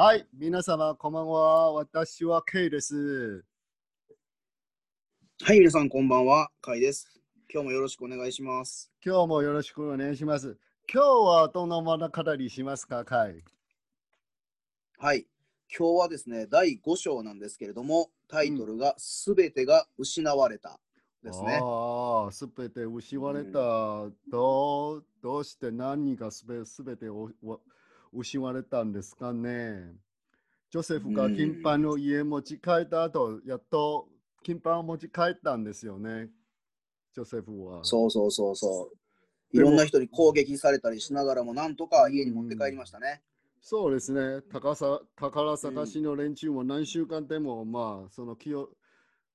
はい、皆様、こんばんは。私は K です。はい、皆さんこんばんは、かいです。今日もよろしくお願いします。今日もよろしくお願いします。今日はどんな物語りしますか、カイ？はい、今日はですね、第5章なんですけれども、タイトルがすべてが失われたですね。ああ、すべて失われた。どうどうして何がすべすべておわ失われたんですかね。ジョセフが金パンの家持ち帰った後、やっと金パンを持ち帰ったんですよね。ジョセフは。そうそうそうそう。いろんな人に攻撃されたりしながらも、なんとか家に持って帰りましたね。そうですね。高さ宝探しの連中も何週間でも、まあ、その気を、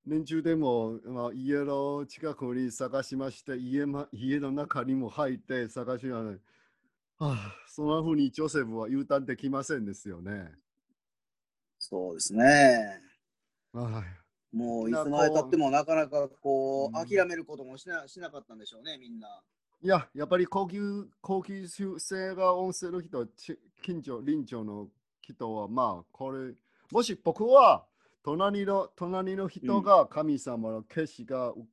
連中でも、まあ、家の近くに探しまして、家,、ま、家の中にも入って探しながら、はあ、そんなふうにジョセフは U ターンできませんですよね。そうですね。はい。もういつまでたってもなかなかこうんう、諦めることもしなしなかったんでしょうね、みんな。いや、やっぱり高級、高級性が温泉の人、ち近所、隣町の人は、まあ、これ、もし僕は、隣の、隣の人が神様の景色が、う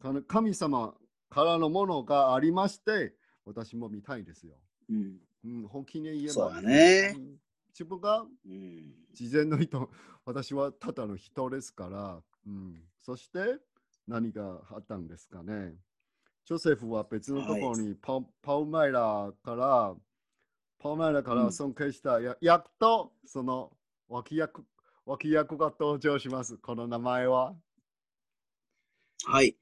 かの神様からのものがありまして、私も見たいですよ。うん。うん、本気に言えば。そうだねうん自分がうん、事前の人、私はただの人ですから、うん、そして何があったんですかね。ジョセフは別のところにパ,、パウマイラから、パウマイラからうん尊敬した、ややっとその脇役脇役が登場します。この名前は。はい。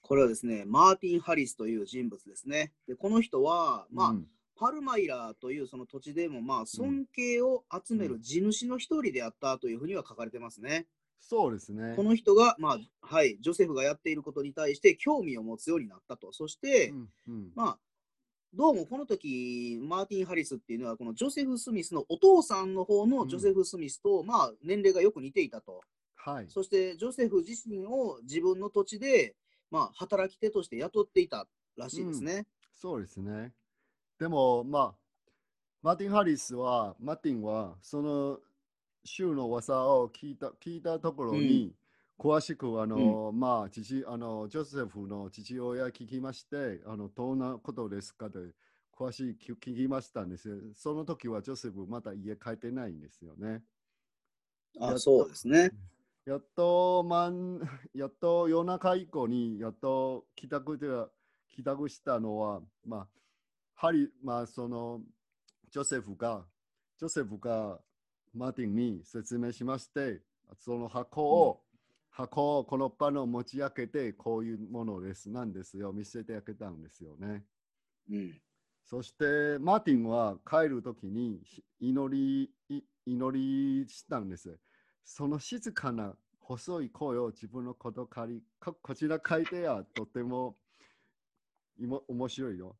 これはですね、マーティン・ハリスという人物ですね。でこの人は、まあ、うんパルマイラーというその土地でも、まあ、尊敬を集める地主の一人であったというふうには書かれてますね。そうですね。この人が、まあ、はい、ジョセフがやっていることに対して興味を持つようになったと。そして、うんうんまあ、どうもこの時、マーティン・ハリスっていうのは、このジョセフ・スミスのお父さんの方のジョセフ・スミスと、まあ、年齢がよく似ていたと。はい。そして、ジョセフ自身を自分の土地で、まあ、働き手として雇っていたらしいですね。そうですね。でも、まあ、マーティン・ハリスは、マーティンは、その州の噂を聞いた聞いたところに、詳しく、あの、まあ、父、あの、ジョセフの父親聞きまして、あの、どんなことですかで、詳しい聞聞きましたんですよ。その時はジョセフまだ家帰ってないんですよね。あ、とそうですね。やっと、まん、やっと夜中以降に、やっと帰宅では、帰宅したのは、まあ、ハリ、まあ、その、ジョセフが、ジョセフがマーティンに説明しまして、その箱を、箱をこのパンを持ち上げて、こういうものです、なんですよ、見せてあげたんですよね。うん。そして、マーティンは帰るときにひ祈り、い祈りしたんです。その静かな細い声を自分のこと借り、ここちら書いてや、とても面白いよ。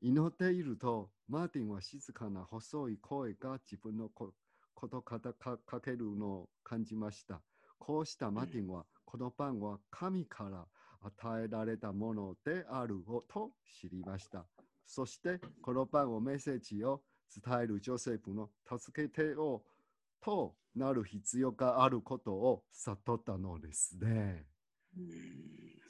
い祈っていると、マーティンは静かな細い声が自分のこことかたかかけるのを感じました。こうしたマーティンは、このパンは神から与えられたものであると知りました。そして、このパンをメッセージを伝えるジョセフの助け手をとなる必要があることを悟ったのですね。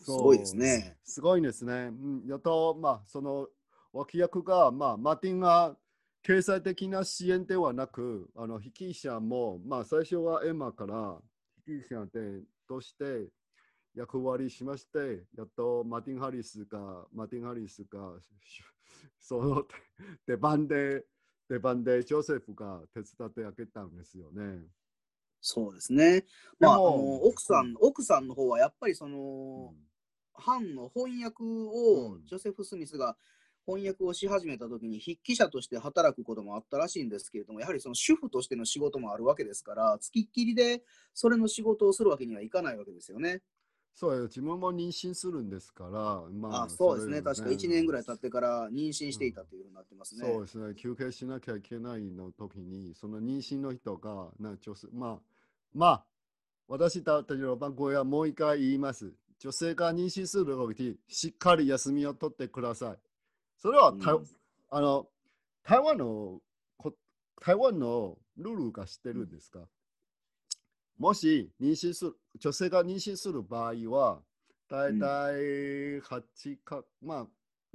すごいですね。すごいですね。うん、やっと、まあ、その脇役が、まあ、マーティンが経済的な支援ではなく、あの、被疑者も、まあ、最初はエマから被疑者でとして役割しまして、やっとマーティン・ハリスが、マーティン・ハリスが、しその出番で、出番でジョセフが手伝ってあげたんですよね。そうですね。まあ、あの奥さん、うん奥さんの方はやっぱりその、藩の翻訳を、うんジョセフ・スミスが翻訳をし始めた時に筆記者として働くこともあったらしいんですけれどもやはりその主婦としての仕事もあるわけですからつきっきりでそれの仕事をするわけにはいかないわけですよね。そうよ、自分も妊娠するんですから、まあそうですねれ確か1年ぐらい経ってから妊娠していたというふうになってますね。そうですね、休憩しなきゃいけないの時に、その妊娠の人が、な女性まあ、まあ、私たちの番号はもう一回言います。女性が妊娠する時に、しっかり休みを取ってください。それは台、うん。あの台湾のこ台湾のルールが知ってるんですか、もし妊娠する、女性が妊娠する場合は、だいたい8か、まあ、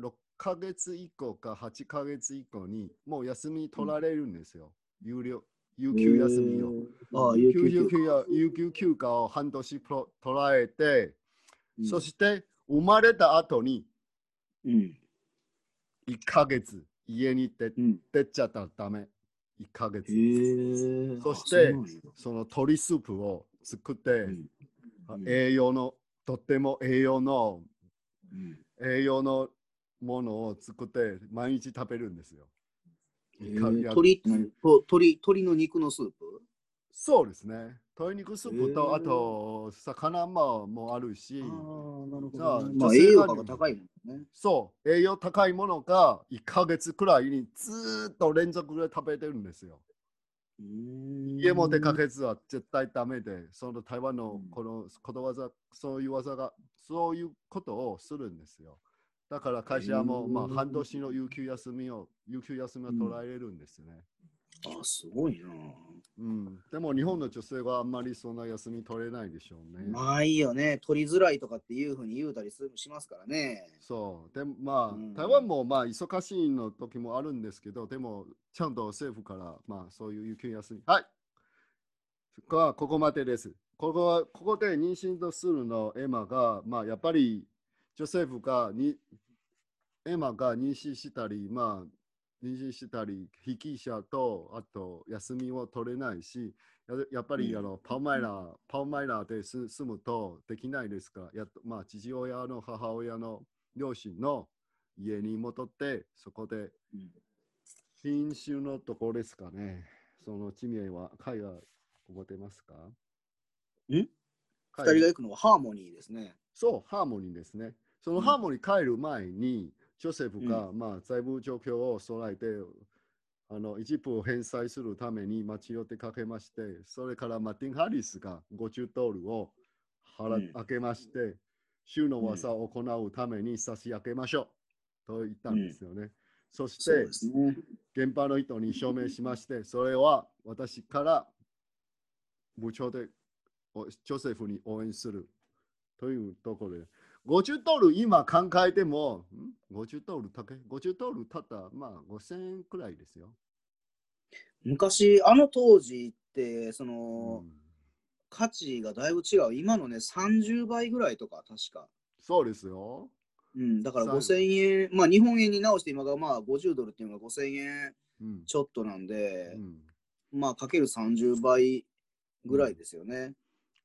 6ヶ月以降か8ヶ月以降に、もう休み取られるんですよ。有料、有給休みを。ああ、有有給休暇有給休暇を半年取られて、うん。そして生まれた後にうん。1ヶ月家に出うん。出ちゃったらダメ。1ヶ月。そしてあその鶏スープを作って、うん栄養の、とっても栄養の、うん栄養のものを作って毎日食べるんですよ。鶏鶏鶏の肉のスープ？そうですね。鶏肉スープと、へーあと魚ももあるし、ああ、なるほどね。まあ、栄養価が高いもんね。そう、栄養高いものが1ヶ月くらいにずーっと連続で食べてるんですよ。家も出かけずは絶対ダメで、その台湾のうんこのことわざ、そういう技が、そういうことをするんですよ。だから会社も、まあ、半年の有給休みを、有給休みを取られるんですね。ああ、すごいな。うん。でも日本の女性はあんまりそんな休み取れないでしょうね。ないよね。取りづらいとかっていうふうに言うたりするしますからね。そう。でもまあ、うん台湾もまあ忙しいの時もあるんですけど、でもちゃんと政府からまあそういう有給休み。はい。ここここまでです。ここはここで妊娠とするのエマが、まあやっぱり女性府がにエマが妊娠したり、まあ妊娠したり、被疑者とあと休みを取れないし、ややっぱり、うん。あのパウマイラー、パウマイラーで住住むとできないですか？ら、やっとまあ父親の母親の両親の家に戻って、そこでうん。品種のところですかね。その地名は海外覚えてますか？ん二海人が行くのはハーモニーですね。そう、ハーモニーですね。そのうん。ハーモニー帰る前に、ジョセフが、まあ、財務状況を備えて、あの一部を返済するために街を出かけまして、それからマティン・ハリスが50ドルを払うんあげまして、週の技を行うために差し上げましょうと言ったんですよね。そしてね。現場の人に証明しまして、それは私から部長でおジョセフに応援するというところで、50ドル今考えても、ん？50ドル高い ?50 ドルたった、まあ5000円くらいですよ。昔、あの当時って、そうんの、価値がだいぶ違う。今のね、30倍ぐらいとか、確か。そうですよ。うん、だからさ5000円、まあ日本円に直して今がまあ50ドルっていうのが5000円うんちょっとなんでう、んまあかける30倍ぐらいですよね。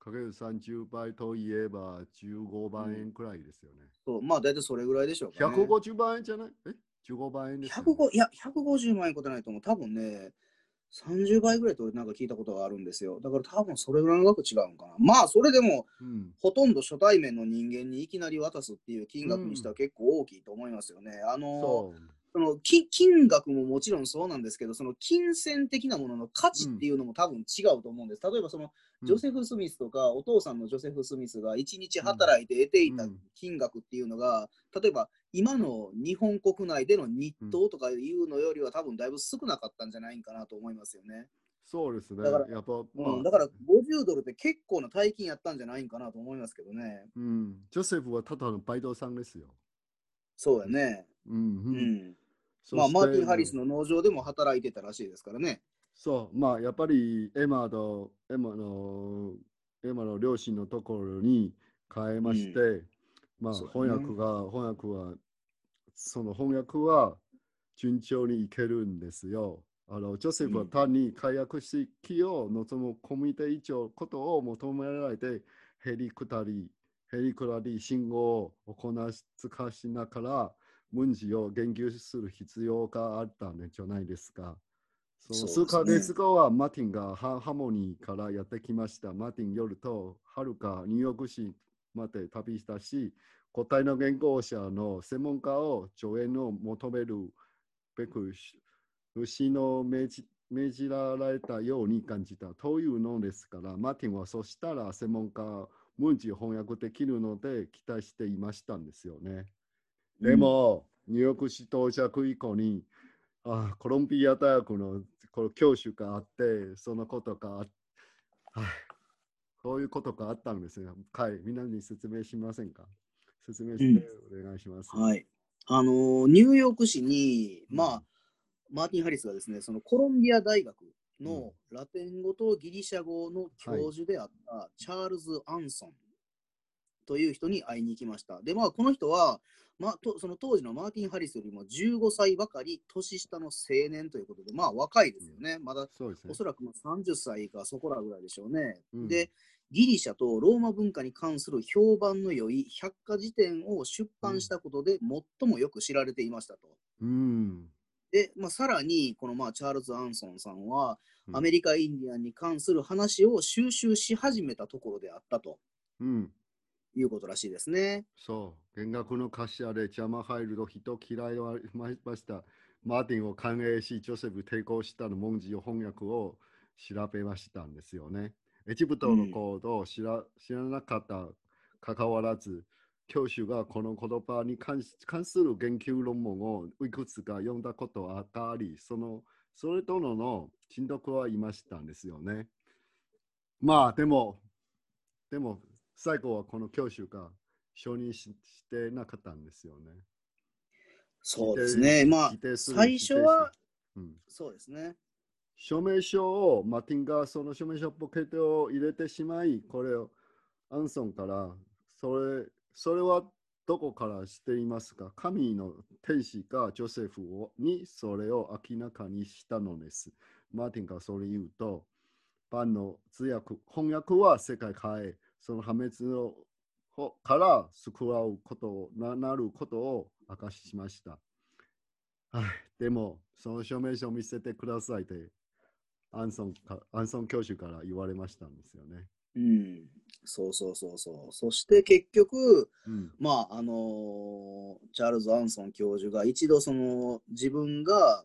かける30倍といえば15万円くらいですよね。そうまあ大体それぐらいでしょうか、ね。150万円じゃない？え ?15 万円ですよね、105いや、150万円ことないと思う。多分ね、30倍ぐらいとなんか聞いたことがあるんですよ。だから多分それぐらいの額違うんかな。まあそれでも、うんほとんど初対面の人間にいきなり渡すっていう金額にしては結構大きいと思いますよね。あのそう。その金金額ももちろんそうなんですけど、その金銭的なものの価値っていうのも多分違うと思うんです。例えばそのジョセフ・スミスとか、お父さんのジョセフ・スミスが1日働いて得ていたうん金額っていうのが、例えば今の日本国内での日当とかいうのよりは多分だいぶ少なかったんじゃないかなと思いますよね。そうですね。だからやっぱ、うん、だから50ドルって結構な大金やったんじゃないかなと思いますけどね。うん、ジョセフはただのバイトさんですよ。そうやね。うんううんん。まあ、マーティン・ハリスの農場でも働いてたらしいですからね。そう、まあ、やっぱりエマと、エマの、エマの両親のところに変えまして、まあ、そうだね。翻訳が、翻訳は、その翻訳は順調にいけるんですよ。あの、ジョセフはうん。単に解約式を望むコミュニティ以上ことを求められて、ヘリクタリ、ヘリクラリ信号を行いつかしながら、文字を言及する必要があったんじゃないですか。その数そうですねヶ月後はマーティンがハハーモニーからやってきました。マーティン夜とはるかニューヨーク市まで旅したし、答えの言語者の専門家を助演を求めるべく、牛の命じ命じられたように感じたというのですから、マーティンはそしたら専門家、文字翻訳できるので期待していましたんですよね。でも、ニューヨーク市到着以降に、あコロンビア大学のこの教授があって、そのことがあっはい、こういうことがあったんですよ。はい、みんなに説明しませんか？説明してお願いします。はい。あのーニューヨーク市に、うんまあ、マーティン・ハリスがですね、そのコロンビア大学のラテン語とギリシャ語の教授であったチャールズ・アンソンという人に会いに行きました。で、まあ、この人は、まあ、とその当時のマーティン・ハリスよりも15歳ばかり年下の青年ということで、まあ、若いですよね。まだねお。そらくまあ30歳かそこらぐらいでしょうね。うんで、ギリシャとローマ文化に関する評判の良い百科事典を出版したことで最もよく知られていましたと。うん。で、まあ、さらに、このまあチャールズ・アンソンさんは、うんアメリカ・インディアンに関する話を収集し始めたところであったとうん。いうことらしいですね。そう。弦楽の頭で邪魔入ると人嫌いはました。マーティンを歓迎し、ジョセフ抵抗したの文字を翻訳を調べましたんですよね。エジプトのコードを知ら,、知らなかったかかわらず、教授がこの言葉に関し関する研究論文をいくつか読んだことがあり、そのそれとのの親読はいましたんですよね。まあでも、でも最後はこの教授が承認ししてなかったんですよね。そうですね。まあ最初は、、うん、そうですね。署名書をマーティンがその署名書ポケットを入れてしまい、これをアンソンから、それそれはどこからしていますか？神の天使がジョセフをにそれを明らかにしたのです。マーティンがそれ言うと、版の通訳、翻訳は世界変え、その破滅のほから救わうことをななることを明かししました。はい、でも、その証明書を見せてくださいって、アンソンかアンソン教授から言われましたんですよね。うん。そうそうそうそう。そして結局、うん。まあ、あのーチャールズ・アンソン教授が一度その自分が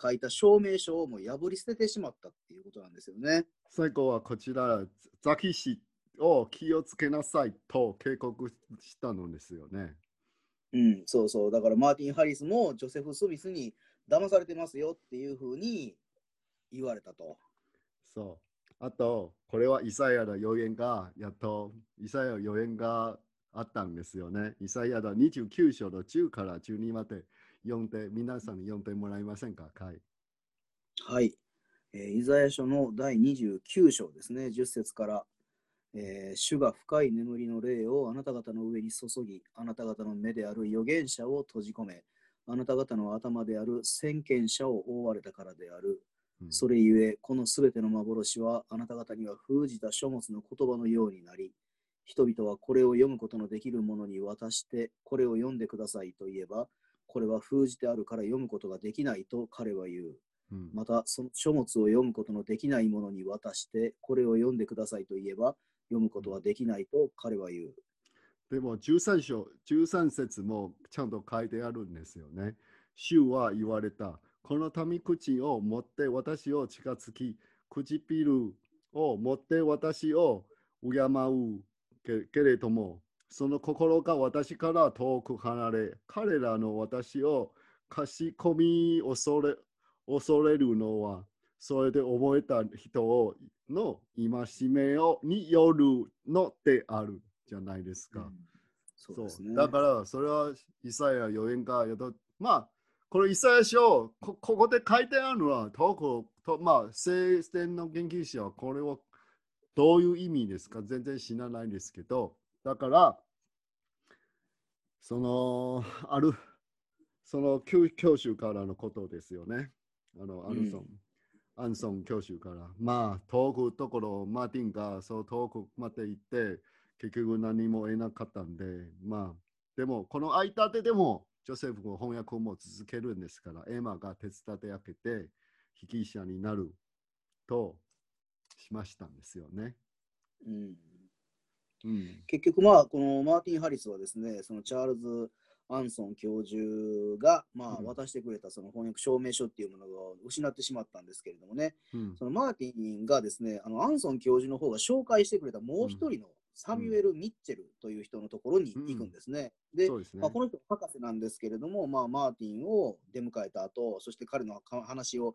書いた証明書をもう破り捨ててしまったっていうことなんですよね。最後はこちら、ザキ氏を気をつけなさいと警告したのですよね。うん、そうそう。だからマーティン・ハリスもジョセフ・スミスに騙されてますよっていうふうに言われたと。そう。あと、これはイサヤの予言が、やっと、イサヤの予言があったんですよね。イサヤの29章の10から12まで読んで、皆さんに読んでもらえませんか？はい。はい。えーイザヤ書の第29章ですね、10節から、えー主が深い眠りの霊をあなた方の上に注ぎ、あなた方の目である預言者を閉じ込め、あなた方の頭である先見者を覆われたからである。うんそれゆえ、このすべての幻はあなた方には封じた書物の言葉のようになり、人々はこれを読むことのできる者に渡して、これを読んでくださいと言えば、これは封じてあるから読むことができないと彼は言う。うんまた、その書物を読むことのできない者に渡して、これを読んでくださいと言えば、読むことはできないと彼は言う。でも13章、13節もちゃんと書いてあるんですよね。主は言われた。この民口を持って私を近づき、唇を持って私を敬うけれども、その心が私から遠く離れ、彼らの私をかしこみ恐れ恐れるのは、それで覚えた人をの戒めをによるのであるじゃないですか。そうですね。だからそれはイサヤ予言がやとまあこれイサヤ書こここで書いてあるのはトークとまあ聖典の研究者はこれをどういう意味ですか全然知らないんですけどだからそのあるその教教授からのことですよねあのアンソン、アンソン教授からまあ遠くところマーティンがそう遠くまで行って結局何も得なかったんで、まあ、でも、この間ででも、ジョセフの翻訳も続けるんですから、エマが手伝ってあげて、被疑者になるとしましたんですよね。うんうん。結局、まあ、このマーティン・ハリスはですね、そのチャールズ・アンソン教授が、まあ、うん渡してくれたその翻訳証明書っていうものを失ってしまったんですけれどもね、うんそのマーティンがですね、あのアンソン教授の方が紹介してくれたもう一人のサミュエル・ミッチェルという人のところに行くんですね。うですねまあ、。この人は博士なんですけれども、まあ、マーティンを出迎えた後、そして彼のか話を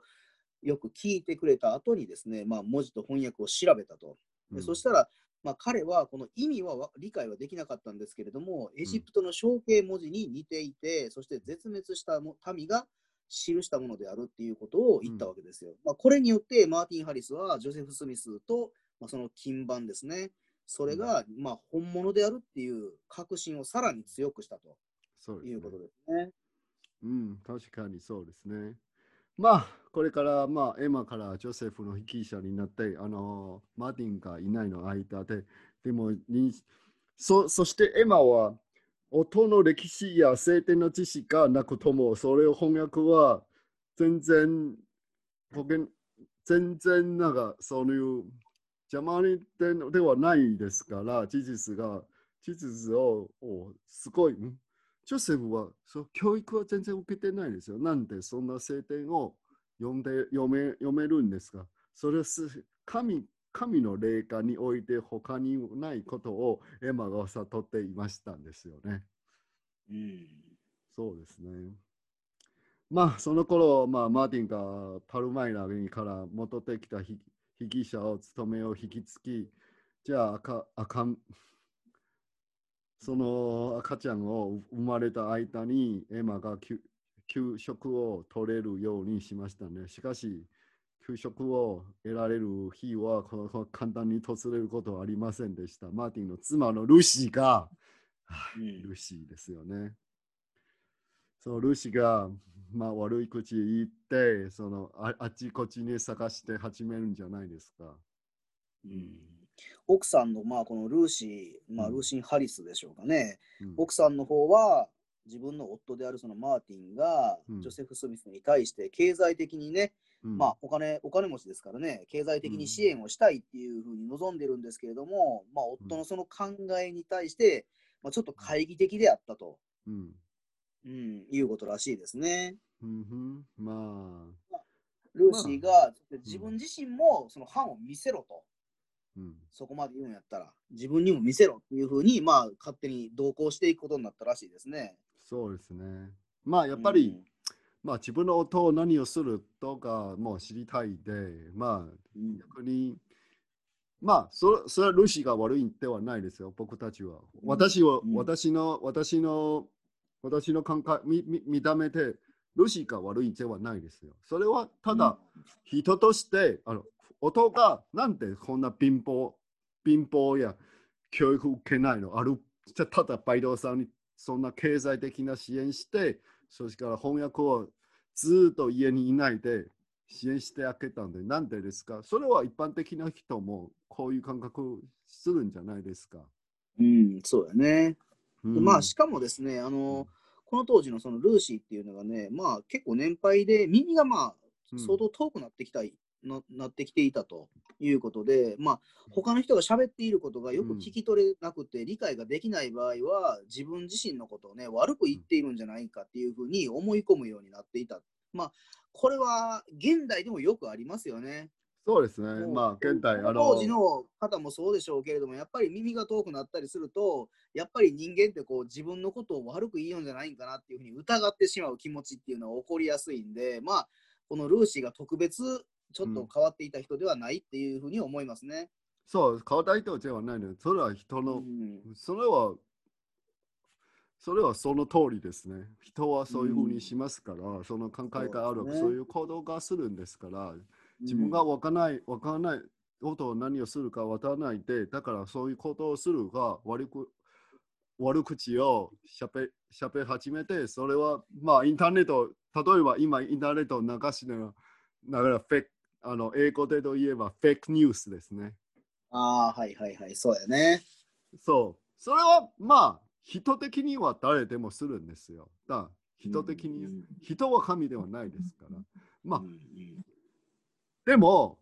よく聞いてくれた後にですね、まあ、文字と翻訳を調べたと。でうんそしたら、まあ、彼はこの意味はわ理解はできなかったんですけれども、エジプトの象形文字に似ていて、そして絶滅したも民が記したものであるっていうことを言ったわけですよ。まあ、これによって、マーティン・ハリスはジョセフ・スミスと、まあ、その金版ですね、それが、まあ、本物であるっていう確信をさらに強くしたとそうですねいうことですね。うん、確かにそうですね。まあ、これから、まあ、エマからジョセフの被疑者になって、あの、マーティンがいないの間で、でも、そそしてエマは、音の歴史や聖典の知識がなくとも、それを翻訳は全然、全然なんかそういう邪魔にではないですから、事実が、事実をすごい、ジョセフはそう教育は全然受けてないですよ。なんでそんな聖典を読んで読め読めるんですか？それはす神神の霊感において他にないことをエマが悟っていましたんですよね。うんそうですね。まあ、その頃、まあ、マーティンがパルマイラにから戻ってきた被被疑者を務めを引き継ぎ、じゃあ赤、赤、その赤ちゃんを生まれた間にエマが給給食を取れるようにしましたね。しかし、給食を得られる日は簡単に訪れることはありませんでした。マーティンの妻のルシーが、うんルシーですよね。そのルシーが、まあ、悪い口言ってそのあ、あっちこっちに探して始めるんじゃないですか。うん奥さんの、まあ、このルーシー、まあ、うん。ルーシン・ハリスでしょうかね。うん。奥さんの方は、自分の夫であるそのマーティンが、うん。ジョセフ・スミスに対して経済的にね、うん。まあ、お金、お金持ちですからね、経済的に支援をしたいっていうふうに望んでるんですけれども、まあ、夫のその考えに対して、まあ、ちょっと懐疑的であったと、うん。うん、いうことらしいですね。うんまあ、ルーシーが自分自身もその版を見せろと、うん、そこまで言うんやったら、自分にも見せろっていうふうに、まあ、勝手に同行していくことになったらしいですね。そうですね。まあやっぱり、まあ自分の音を何をするとかもう知りたいで、まあうん、うん逆に、まあそれそれはルシーが悪いんではないですよ、僕たちは。私を、うん私の、私の、私の感覚、見見見た目で、ルシーが悪いんではないですよ。それはただ、人として、あの音がなんでこんな貧乏、貧乏や教育受けないのある、じゃただバイトさんにそんな経済的な支援して、それから翻訳をずっと家にいないで支援してあげたんで、なんでですか？それは一般的な人もこういう感覚するんじゃないですか？うん、そうやね。うんでまあ、しかもですね、あの、この当時のそのルーシーっていうのがね、まあ結構年配で耳がまあうん相当遠くなってきたい、ななってきていたということで、まあ他の人が喋っていることがよく聞き取れなくて理解ができない場合は、自分自身のことをね、悪く言っているんじゃないかっていうふうに思い込むようになっていた。まあ、これは現代でもよくありますよね。そうですね。まあ、現代、あの、当時の方もそうでしょうけれども、やっぱり耳が遠くなったりすると、やっぱり人間ってこう自分のことを悪く言いようんじゃないんかなっていうふうに疑ってしまう気持ちっていうのは起こりやすいんで、まあ、このルーシーが特別ちょっと変わっていた人ではないっていうふうに思いますね。そう、顔大人ではないのよ。それは人の、うんそれは、それはその通りですね。人はそういうふうにしますから、その考えがある、そうねそういう行動がするんですから、自分がわからない、わからないことを何をするかわからないで、だからそういうことをするが悪く悪口をしゃべしゃべり始めて、それはまあインターネット、例えば今インターネットを流しながらフェイクあの英語でといえばフェイクニュースですね。ああ、はいはいはい、そうやね。そう。それはまあ人的には誰でもするんですよ。だ人的に、うん人は神ではないですから。まあうんうんでも、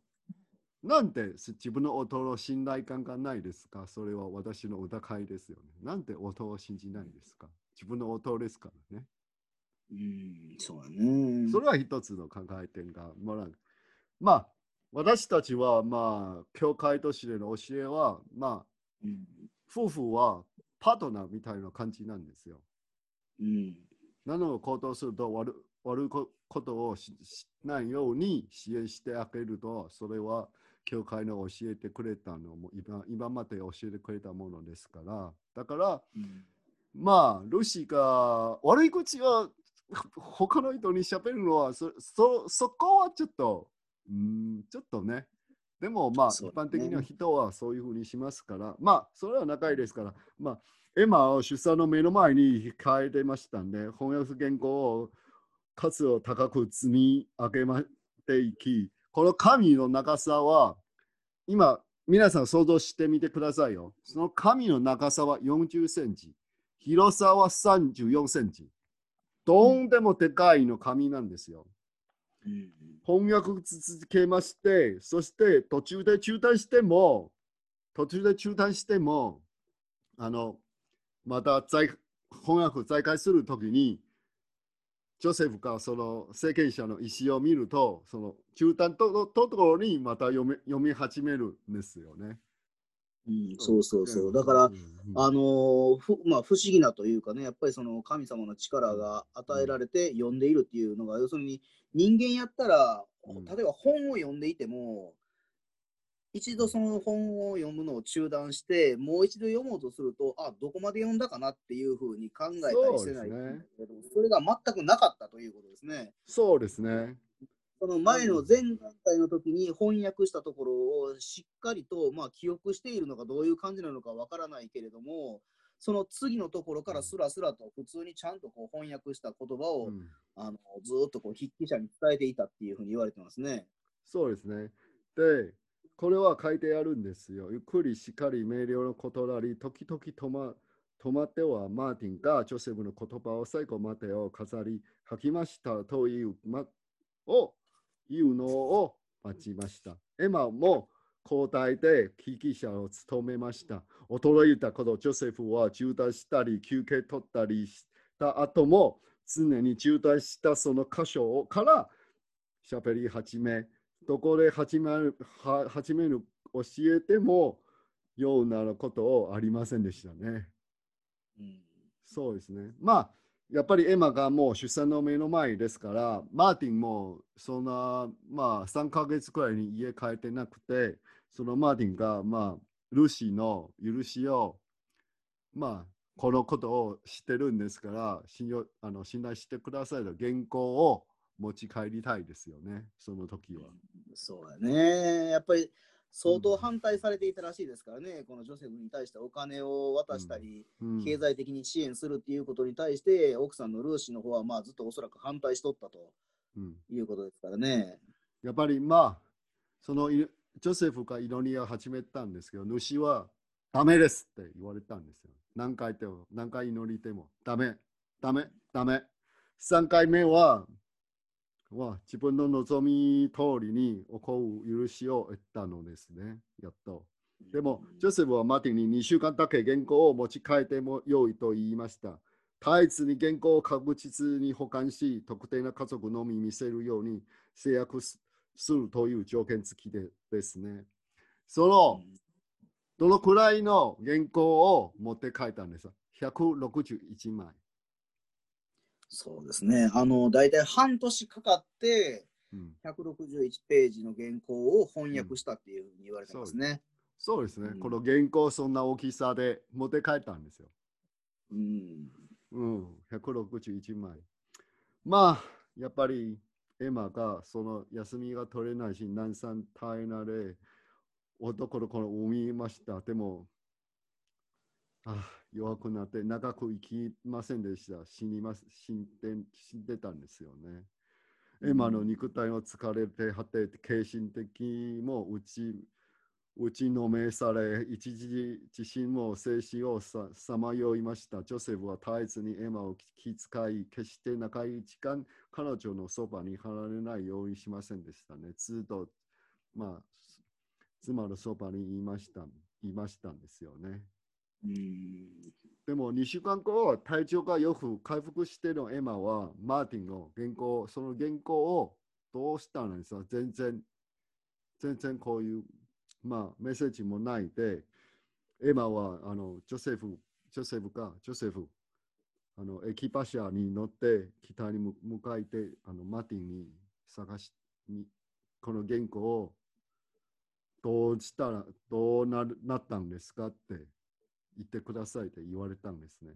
なんで自分の音の信頼感がないですか？それは私の疑いですよね。なんで音を信じないですか？自分の音ですからね。うん、そうやね。それは一つの考え点がもらう。まあ、私たちは、まあ、教会としての教えは、まあ、うん。夫婦はパートナーみたいな感じなんですよ。うん。なので行動すると悪悪いこことをししないように支援してあげると、それは教会の教えてくれたのも今今まで教えてくれたものですから、だから、うんまあ、ルシーが悪い口はほ他の人に喋るのはそそそこはちょっと、うん、ちょっとね。でもまあ、ね般的には人はそういうふうにしますから、まあ、それは仲いいですから、まあ、エマを出産の目の前に控えてましたんで、翻訳原稿を数を高く積み上げまていき、この紙の長さは、今、皆さん想像してみてくださいよ。その紙の長さは40センチ。広さは34センチ。どんでもでかいの紙なんですよ。翻訳続けまして、そして途中で中断しても、途中で中断しても、あの、また再翻訳再開するときに、ジョセフがその政権者の意思を見ると、その中断とところにまた読み読み始めるんですよね。うんそうそうそう。だから、あのーふまあ、不思議なというかね、やっぱりその神様の力が与えられて読んでいるっていうのが、要するに人間やったら、うん例えば本を読んでいても、一度その本を読むのを中断して、もう一度読もうとすると、あ、どこまで読んだかなっていうふうに考えたりしてないけど、それが全くなかったということですね。そうですね。その前の前段階の時に翻訳したところをしっかりと、まあ、記憶しているのかどういう感じなのかわからないけれども、その次のところからスラスラと普通にちゃんとこう翻訳した言葉を、うんあのずーっとこう筆記者に伝えていたっていうふうに言われてますね。そうですね。で、これは書いてあるんですよ。ゆっくりしっかり明瞭のことなり、時々止ま止まってはマーティンがジョセフの言葉を最後までを飾り書きましたという,、ま、を言うのを待ちました。エマも交代で筆記者を務めました。驚いたこと、ジョセフは中断したり休憩取ったりした後も常に中断したその箇所をから喋り始め、どこで始めるは始める教えてもようなことをありませんでしたね。うんそうですね。まあ、やっぱりエマがもう出産の目の前ですから、マーティンもそんな、まあ、3ヶ月くらいに家帰ってなくて、そのマーティンが、まあ、ルシーの許しを、まあ、このことを知ってるんですから、信用あの信頼してくださいと原稿を持ち帰りたいですよね、その時は。そうだね。やっぱり相当反対されていたらしいですからね、このジョセフに対してお金を渡したり、うん経済的に支援するっていうことに対して、奥さんのルーシーの方はまあずっとおそらく反対しとったとうんいうことですからね。やっぱりまあ、そのいジョセフが祈りを始めたんですけど、主はダメですって言われたんですよ。何回でも、何回祈りても、ダメ、ダメ、ダメ。3回目は、は自分の望み通りに起こる許しを得たのですね。やっと。でも、ジョセフはマーティンに2週間だけ原稿を持ち帰ってもよいと言いました。絶えずに原稿を確実に保管し、特定な家族のみ見せるように制約すするという条件付きでですね。その、どのくらいの原稿を持って帰ったんですか ?161 枚。そうですね。あの、大体半年かかって、うん、161ページの原稿を翻訳したっていうふうに言われてますね。そうですね、うんこの原稿そんな大きさで持って帰ったんですよ。うん。うん、161枚。まあ、やっぱりエマがその休みが取れないし、難産耐えなれ、男の子を産みました。でも、あ弱くなって長く生きませんでした。死にます死んで死んでたんですよね。エマの肉体を疲れて果て、精神的にも打ち打ちのめされ、一時自身も精神をささまよいました。ジョセフは絶えずにエマを気遣い、決して長い時間、彼女のそばに離れないようにしませんでしたね。ずっと、まあ、妻のそばにいました、いましたんですよね。でも2週間後、体調がよく回復してのエマは、マーティンの原稿、その原稿をどうしたんですか全然、全然こういう、まあ、メッセージもないで、エマはあのジョセフ、ジョセフか、ジョセフ、あのエキパシャに乗って北に向かえてあのマーティンに探しにこの原稿をどうしたらどうなるなったんですかって言ってくださいって言われたんですね。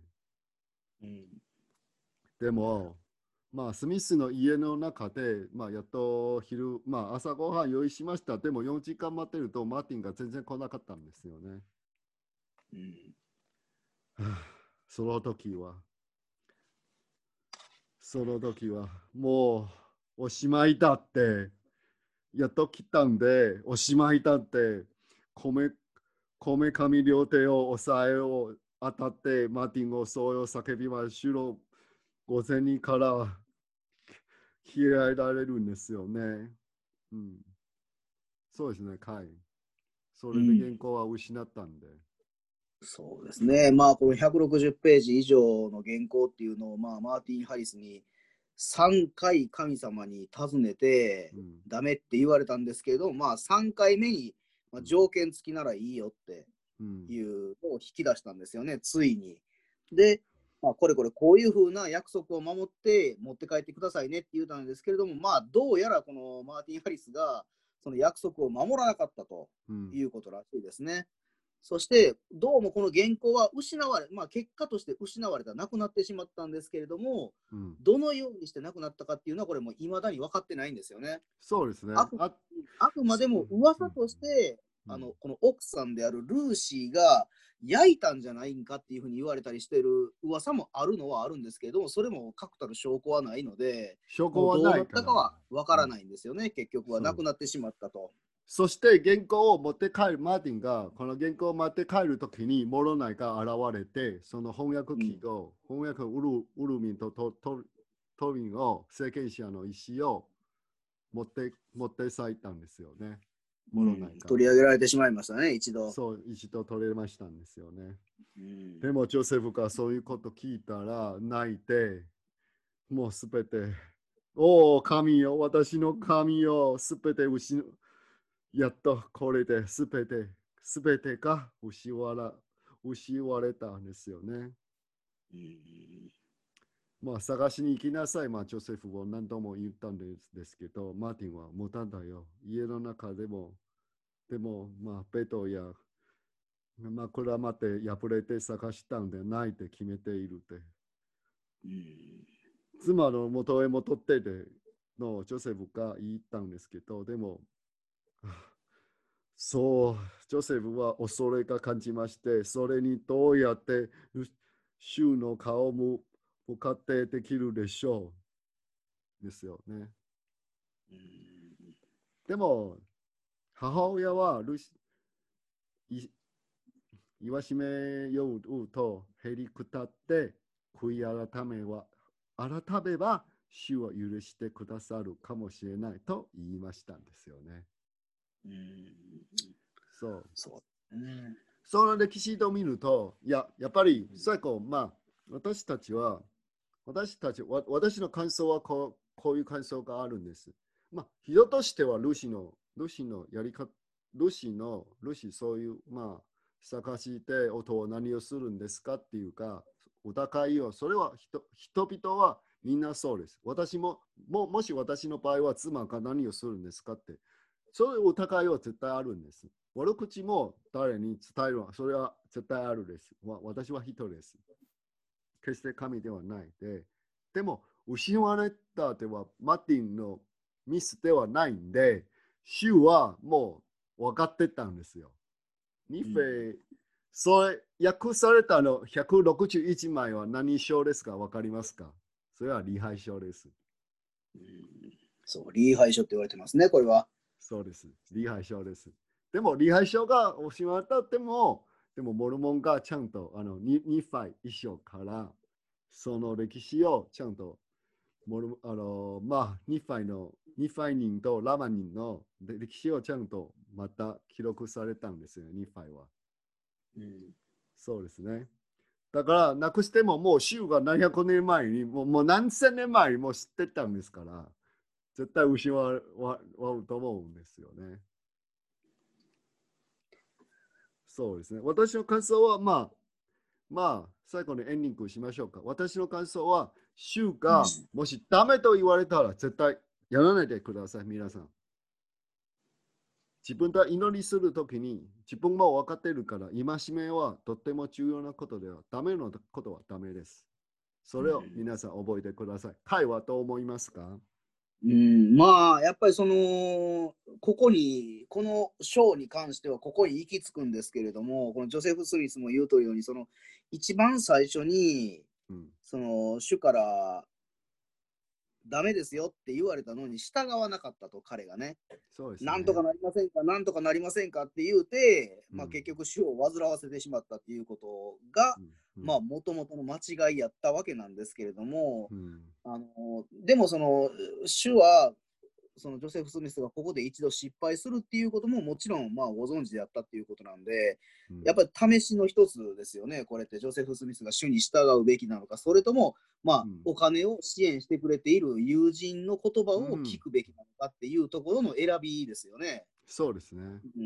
うん。でも、まあ、スミスの家の中で、まあ、やっと昼、まあ、朝ごはん用意しました。でも4時間待ってると、マーティンが全然来なかったんですよね。うん。はあその時は、その時は、もうおしまいだって、やっと来たんで、おしまいだって、こめ、こめかみ両手を押さえを当たって、マーティンをそうを叫びましろ、午前にから切られるんですよね。うん。そうですね、はい。それで原稿は失ったんで。そうですね。まあ、この160ページ以上の原稿っていうのを、まあ、マーティン・ハリスに3回神様に尋ねて、うんダメって言われたんですけれど、まあ、3回目に、まあ、条件付きならいいよってうんいうのを引き出したんですよね、ついに。で、まあ、これこれこういうふうな約束を守って持って帰ってくださいねって言ったんですけれども、まあ、どうやらこのマーティン・ハリスがその約束を守らなかったとうんいうことらしいですね。そして、どうもこの原稿は失われ、まあ、結果として失われた、なくなってしまったんですけれども、うんどのようにしてなくなったかっていうのは、これもう未だに分かってないんですよね。そうですね。あああくまでも噂として、うんあのこの奥さんであるルーシーが焼いたんじゃないんかっていうふうに言われたりしてる噂もあるのはあるんですけど、それも確たる証拠はないので、証拠もうどうはなったかは分からないんですよね、結局はなくなってしまったと。そして原稿を持って帰る、マーティンがこの原稿を持って帰るときにモロナイが現れて、その翻訳機を、翻訳ウルウルミンとトトトミンを、聖剣者の石を持って持って咲いたんですよね。モロナイが。取り上げられてしまいましたね、一度。そう、一度取れましたんですよね。うんでもジョセフがそういうこと聞いたら泣いて、もうすべて、おお、神よ、私の神よ、すべて失う。やっとこれですべて、すべてが失わら失われたんですよね。うんまあ探しに行きなさい、まあジョセフを何度も言ったんですですけど、マーティンは無駄だよ。家の中でも、でも、まあベッドや枕まで破れて探したんでないって決めているって。うん妻の元へ戻ってでのジョセフが言ったんですけど、でも、あそう、ジョセフは恐れが感じまして、それにどうやって主の顔も向かってできるでしょう。ですよね。でも、母親はルシい言わしめようとへりくたって悔い改めは改めば主を許してくださるかもしれないと言いましたんですよね。うん。そう。そう。う。んその歴史を見ると、いや、やっぱり最後、まあ、私たちは、私たち、わ私の感想はこう。こう。いう。感想があるんです。まあ、人としてはルシの、ルシのやり方、ルシの、ルシそう。いう、まあ、探して音を何をするんですかっていう。か、疑いを、それは人人々はみんなそう。です。私も、ももし私の場合は妻が何をするんですかって、そういう疑いは絶対あるんです。悪口も誰に伝えるのは、それは絶対あるです。私は人です。決して神ではないで。でも、失われたではマティンのミスではないんで、主はもう分かってたんですよ。ニフェ、それ、訳されたの161枚は何章ですか？分かりますか？それは礼拝書です。うんそう、リーハイ書って言われてますね、これは。そうです。リーハイ書です。でも、リーハイ書が失われたっても、でも、モルモンがちゃんと、あの、ニニファイ一書から、その歴史をちゃんと、モルあの、まあ、ニファイの、ニファイ人とラマ人の歴史をちゃんとまた記録されたんですよ、ニファイは。うんそうですね。だから、なくしても、もう主が何百年前に、もうもう何千年前にもう知ってたんですから、絶対失わわわると思うんですよね。そうですね。私の感想は、まあ、まあ、最後にエンディングしましょうか。私の感想は、主がもしダメと言われたら絶対やらないでください、皆さん。自分が祈りするときに自分も分かっているから、戒めはとっても重要なことでは、ダメのことはダメです。それを皆さん覚えてください。会はどう思いますか？うん、まあ、やっぱりその、ここに、この章に関しては、ここに行き着くんですけれども、このジョセフ・スミスも言うとるように、その、一番最初に、うん。その、主から、ダメですよって言われたのに従わなかったと、彼がね。そうですね。なんとかなりませんか、なんとかなりませんかって言うて、まあ、うん結局、主を煩わせてしまったっていうことが、うん。うん。まあ、もともとの間違いやったわけなんですけれども、うん。あのでもその主はそのジョセフ・スミスがここで一度失敗するっていうことももちろんまあご存知であったっていうことなんで、うんやっぱり試しの一つですよね、これってジョセフ・スミスが主に従うべきなのか、それとも、まあうんお金を支援してくれている友人の言葉を聞くべきなのかっていうところの選びですよね。そうですね。うん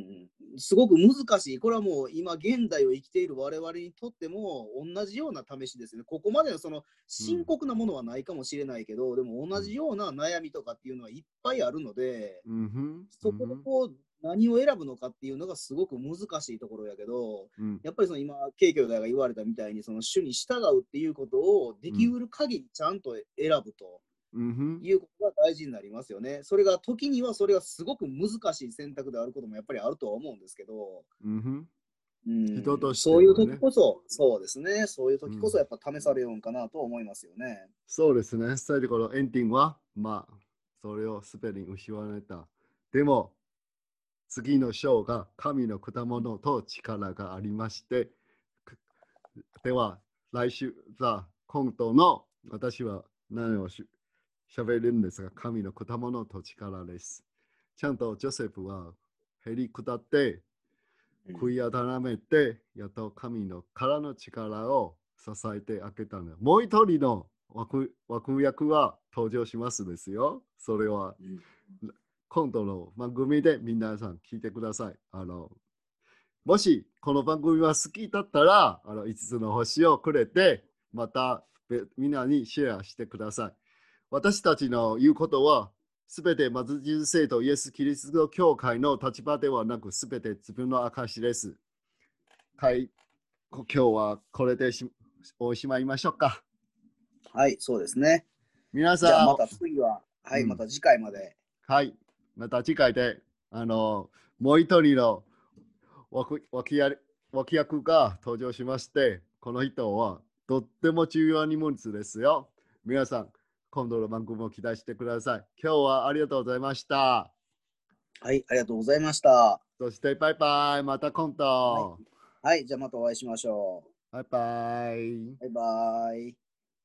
うん、すごく難しい。これはもう今現代を生きている我々にとっても同じような試しですね。ここまでのその深刻なものはないかもしれないけど、でも同じような悩みとかっていうのはいっぱいあるので、うんそこでこう何を選ぶのかっていうのがすごく難しいところやけど、うんやっぱりその今、慶兄弟が言われたみたいに、その主に従うっていうことをできうる限りちゃんと選ぶと。いうことが大事になりますよね。それが時にはそれがすごく難しい選択であることもやっぱりあるとは思うんですけど、うんふんうん、人としてそういう時こそ、そうですね、そういう時こそうんやっぱ試されようんかなと思いますよね。そうですね。最後のエンディングは、まあ、それをスペリング失われた。でも、次の章が神の果物と力がありまして、くでは、来週、さ今度の私は何をし喋るんですが、神の果物と力です。ちゃんとジョセフはへり下って、悔い改めて、やっと神のからの力を支えてあげたの。もう一人の枠枠役は登場しますですよ。それはうん今度の番組で皆さん聞いてください。あのもしこの番組は好きだったら、あの5つの星をくれて、またべみんなにシェアしてください。私たちの言うことは、すべてマズジュ聖とイエス・キリスト教会の立場ではなく、すべて自分の証です。はい、こ今日はこれでしおしまいましょうか。はい、そうですね。皆さん、じゃあまた次は、はい、うんまた次回まで。はい、また次回で、あの、もう一人の脇脇や脇役が登場しまして、この人はとっても重要な人物ですよ。皆さん、今度の番組も期待してください。今日はありがとうございました。はい、ありがとうございました。そして、バイバイ。また今度。ははい、じゃあまたお会いしましょバイバイ。う。バイバイ。